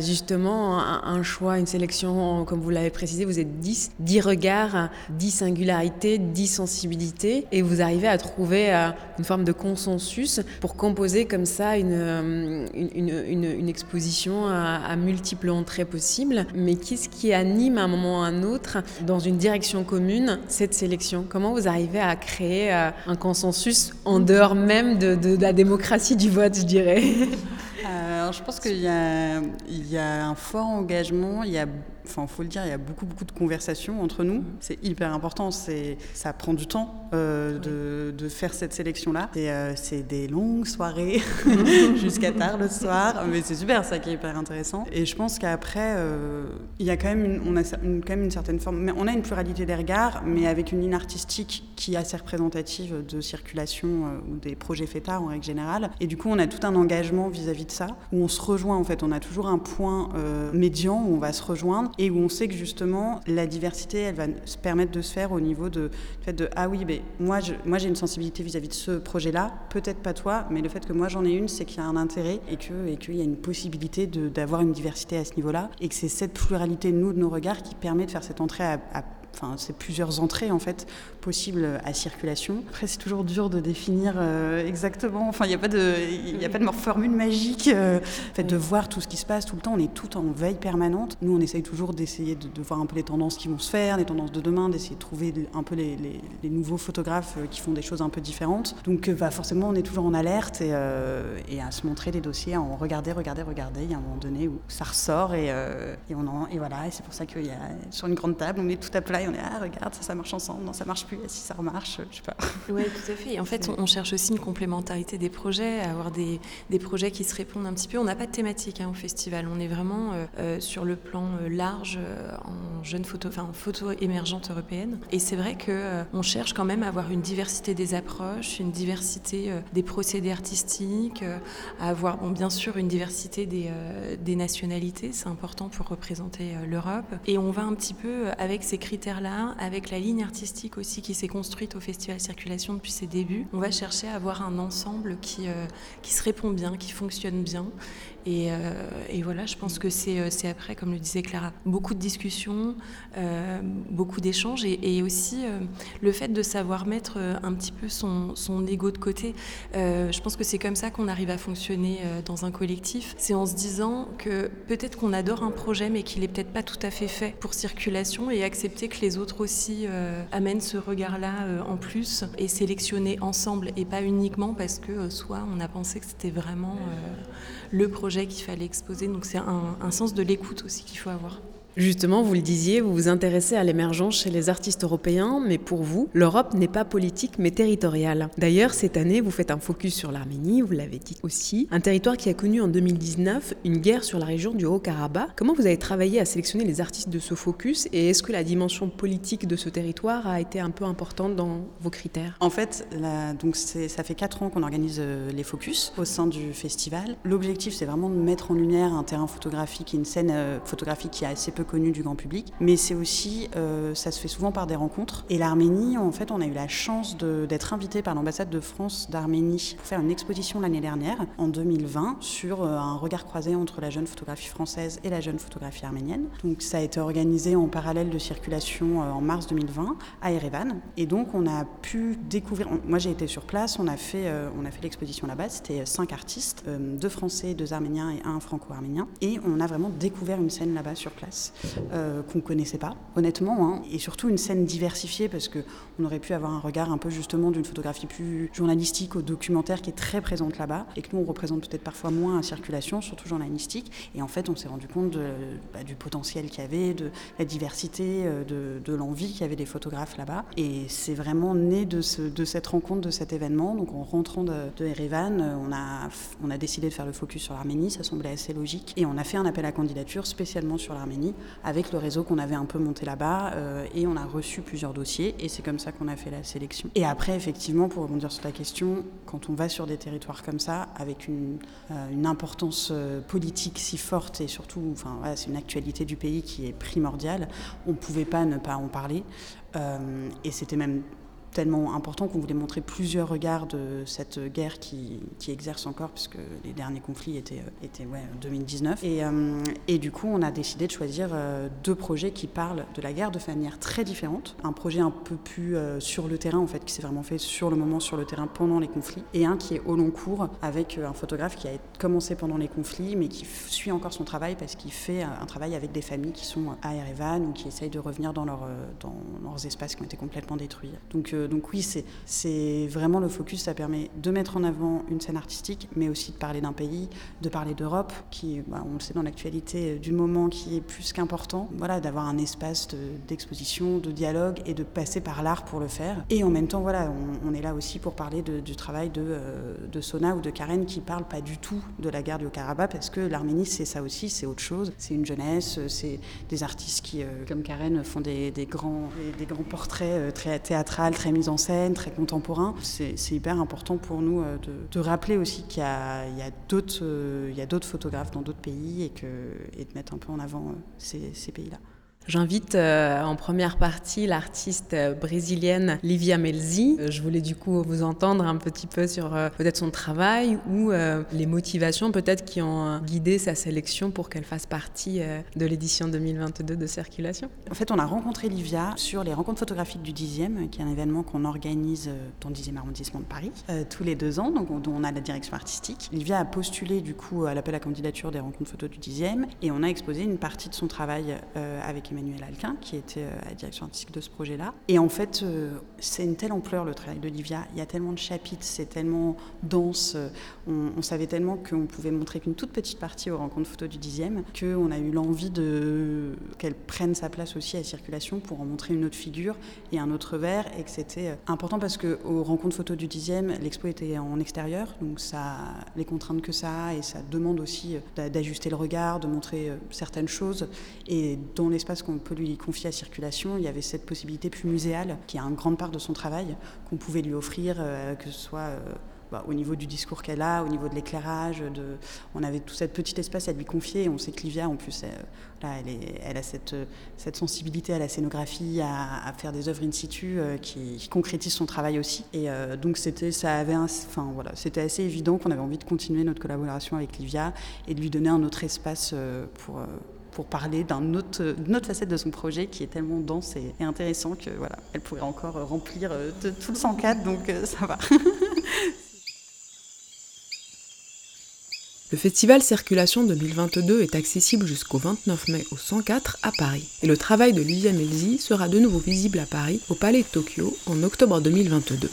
justement un, choix, une sélection, comme vous l'avez précisé, vous êtes 10, 10 regards, 10 singularités, 10 sensibilités, et vous arrivez à trouver euh, une forme de consensus pour composer comme ça une, euh, exposition à, multiples entrées possibles. Mais qu'est-ce qui anime à un moment ou à un autre, dans une direction commune, cette sélection? Comment vous arrivez à créer euh, un consensus en dehors même de, de la démocratie du vote, je dirais? je pense qu'il y, y a un fort engagement, il y a enfin, faut le dire, il y a beaucoup, beaucoup de conversations entre nous. C'est hyper important. C'est, ça prend du temps euh, de, de, faire cette sélection-là. Euh, c'est des longues soirées jusqu'à tard le soir, mais c'est super, ça qui est hyper intéressant. Et je pense qu'après, euh, il y a quand même, une, on a une, quand même une certaine forme, mais on a une pluralité des regards, mais avec une ligne artistique qui est assez représentative de circulation ou des projets fêtards en règle générale. Et du coup, on a tout un engagement vis-à-vis de ça, où on se rejoint en fait. On a toujours un point médian où on va se rejoindre et où on sait que justement la diversité, elle va se permettre de se faire au niveau de, de ah oui, mais moi, moi j'ai une sensibilité vis-à-vis de ce projet-là, peut-être pas toi, mais le fait que moi j'en ai une, c'est qu'il y a un intérêt et que et qu'il y a une possibilité d'avoir une diversité à ce niveau-là et que c'est cette pluralité nous de nos regards qui permet de faire cette entrée à, à enfin, c'est plusieurs entrées en fait possibles à circulation. Après, c'est toujours dur de définir euh, exactement. Enfin, il n'y a pas de, il a pas de formule magique. Euh, fait, de voir tout ce qui se passe tout le temps. On est tout en veille permanente. Nous, on essaye toujours d'essayer de, voir un peu les tendances qui vont se faire, les tendances de demain, d'essayer de trouver un peu les, les, nouveaux photographes euh, qui font des choses un peu différentes. Donc, bah, forcément, on est toujours en alerte et, et, à se montrer des dossiers, à en regarder, regarder, regarder. Il y a un moment donné où ça ressort et, et on en, et voilà. Et c'est pour ça qu'il y a sur une grande table, on met tout à plat travail, on est ah regarde ça ça marche ensemble, non ça marche plus, si ça remarche, je sais pas. Oui tout à fait. Et en fait on, cherche aussi une complémentarité des projets, avoir des, des, projets qui se répondent un petit peu. On n'a pas de thématique hein, au festival, on est vraiment sur le plan large en jeune photo, enfin en photo émergente européenne. Et c'est vrai que on cherche quand même à avoir une diversité des approches, une diversité des procédés artistiques, à avoir bon bien sûr une diversité des, des nationalités, c'est important pour représenter l'Europe. Et on va un petit peu avec ces critères-là, avec la ligne artistique aussi qui s'est construite au Festival Circulation depuis ses débuts. On va chercher à avoir un ensemble qui, euh, se répond bien, qui fonctionne bien euh, et, voilà, je pense que euh, c'est après, comme le disait Clara, beaucoup de discussions, euh, beaucoup d'échanges et, aussi le fait de savoir mettre un petit peu son, son ego de côté. je pense que c'est comme ça qu'on arrive à fonctionner dans un collectif. C'est en se disant que peut-être qu'on adore un projet mais qu'il est peut-être pas tout à fait fait pour circulation et accepter que les autres aussi amènent ce regard-là en plus et sélectionner ensemble et pas uniquement parce que soit on a pensé que c'était vraiment le projet qu'il fallait exposer. Donc c'est un, un sens de l'écoute aussi qu'il faut avoir. Justement, vous le disiez, vous vous intéressez à l'émergence chez les artistes européens, mais pour vous, l'Europe n'est pas politique mais territoriale. D'ailleurs, cette année, vous faites un focus sur l'Arménie, vous l'avez dit aussi, un territoire qui a connu en 2019 une guerre sur la région du Haut-Karabakh. Comment vous avez travaillé à sélectionner les artistes de ce focus et est-ce que la dimension politique de ce territoire a été un peu importante dans vos critères? En fait, donc ça fait quatre ans qu'on organise euh, les focus au sein du festival. L'objectif, c'est vraiment de mettre en lumière un terrain photographique, une scène euh, photographique qui a assez peu connu du grand public, mais c'est aussi, euh, ça se fait souvent par des rencontres. Et l'Arménie, en fait, on a eu la chance d'être invité par l'ambassade de France d'Arménie pour faire une exposition l'année dernière, en 2020, sur euh, un regard croisé entre la jeune photographie française et la jeune photographie arménienne. Donc ça a été organisé en parallèle de circulation euh, en mars 2020 à Erevan. Et donc on a pu découvrir, moi j'ai été sur place, on a fait, on a fait l'exposition là-bas, c'était cinq artistes, deux français, deux arméniens et un franco-arménien. Et on a vraiment découvert une scène là-bas sur place euh, qu'on ne connaissait pas, honnêtement, hein. et surtout une scène diversifiée parce qu'on aurait pu avoir un regard un peu justement d'une photographie plus journalistique au documentaire qui est très présente là-bas et que nous on représente peut-être parfois moins en circulation, surtout journalistique. Et en fait, on s'est rendu compte bah, du potentiel qu'il y avait, de la diversité, euh, de, l'envie qu'il y avait des photographes là-bas. Et c'est vraiment né de, cette rencontre, de cet événement. Donc en rentrant de, de Erevan, on a décidé de faire le focus sur l'Arménie, ça semblait assez logique. Et on a fait un appel à candidature spécialement sur l'Arménie avec le réseau qu'on avait un peu monté là-bas euh, et on a reçu plusieurs dossiers et c'est comme ça qu'on a fait la sélection. Et après, effectivement, pour rebondir sur ta question, quand on va sur des territoires comme ça, avec une, euh, importance euh, politique si forte et surtout, enfin, c'est une actualité du pays qui est primordiale, on ne pouvait pas ne pas en parler. et c'était même tellement important qu'on voulait montrer plusieurs regards de cette guerre qui, qui, exerce encore, puisque les derniers conflits étaient, euh, étaient ouais, 2019. Et, euh, et, du coup, on a décidé de choisir euh, deux projets qui parlent de la guerre de manière très différente. Un projet un peu plus sur le terrain, en fait, qui s'est vraiment fait sur le moment, sur le terrain, pendant les conflits. Et un qui est au long cours, avec un photographe qui a commencé pendant les conflits, mais qui suit encore son travail parce qu'il fait un travail avec des familles qui sont à Erevan ou qui essayent de revenir dans, leur, dans leurs espaces qui ont été complètement détruits. Donc, donc oui, c'est vraiment le focus, ça permet de mettre en avant une scène artistique, mais aussi de parler d'un pays, de parler d'Europe, qui, bah, on le sait dans l'actualité du moment, qui est plus qu'important. Voilà, d'avoir un espace d'exposition, de, dialogue et de passer par l'art pour le faire. Et en même temps, voilà, on, est là aussi pour parler du travail de, euh, de, Sona ou de Karen qui parlent pas du tout de la guerre du Haut-Karabakh parce que l'Arménie, c'est ça aussi, c'est autre chose. C'est une jeunesse, c'est des artistes qui, euh, comme Karen, font des, grands, des, grands portraits euh, très théâtrales, très mis en scène, très contemporain. C'est hyper important pour nous euh, de, rappeler aussi qu'il y a, a d'autres photographes dans d'autres pays et, que, et de mettre un peu en avant euh, ces pays-là. J'invite euh, en première partie l'artiste euh, brésilienne Livia Melzi. Euh, je voulais du coup vous entendre un petit peu sur peut-être son travail ou les motivations peut-être qui ont guidé sa sélection pour qu'elle fasse partie de l'édition 2022 de Circulation. En fait, on a rencontré Livia sur les rencontres photographiques du 10e, qui est un événement qu'on organise dans le 10e arrondissement de Paris tous les deux ans, donc dont on a la direction artistique. Livia a postulé du coup à l'appel à candidature des rencontres photos du 10e et on a exposé une partie de son travail avec Emmanuel Alquin, qui était à la direction artistique de ce projet-là. Et en fait, c'est une telle ampleur le travail d'Olivia. Il y a tellement de chapitres, c'est tellement dense. On, on savait tellement qu'on pouvait montrer qu'une toute petite partie aux rencontres photos du dixième, qu'on a eu l'envie de qu'elle prenne sa place aussi à la circulation pour en montrer une autre figure et un autre verre, et que c'était important parce qu'aux rencontres photos du dixième, l'expo était en extérieur, donc ça, les contraintes que ça a, et ça demande aussi d'ajuster le regard, de montrer euh, certaines choses. Et dans l'espace qu'on peut lui confier à circulation, il y avait cette possibilité plus muséale, qui est une grande part de son travail, qu'on pouvait lui offrir, euh, que ce soit euh, bah, au niveau du discours qu'elle a, au niveau de l'éclairage. De... On avait tout cet petit espace à lui confier. On sait que Livia, en plus, elle, là, elle, a cette, cette, sensibilité à la scénographie, à, faire des œuvres in situ euh, qui, concrétisent son travail aussi. Et euh, donc, c'était, enfin, voilà, c'était assez évident qu'on avait envie de continuer notre collaboration avec Livia et de lui donner un autre espace euh, pour pour parler d'une autre, facette de son projet qui est tellement dense et, et intéressant que voilà, elle pourrait encore remplir de, tout le 104, donc ça va. Le festival Circulation 2022 est accessible jusqu'au 29 mai au 104 à Paris. Et le travail de Livia Melzi sera de nouveau visible à Paris, au Palais de Tokyo, en octobre 2022.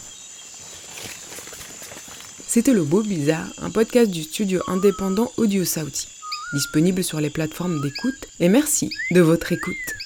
C'était Le Beau Bizarre, un podcast du studio indépendant Audio Saudi, disponible sur les plateformes d'écoute, et merci de votre écoute.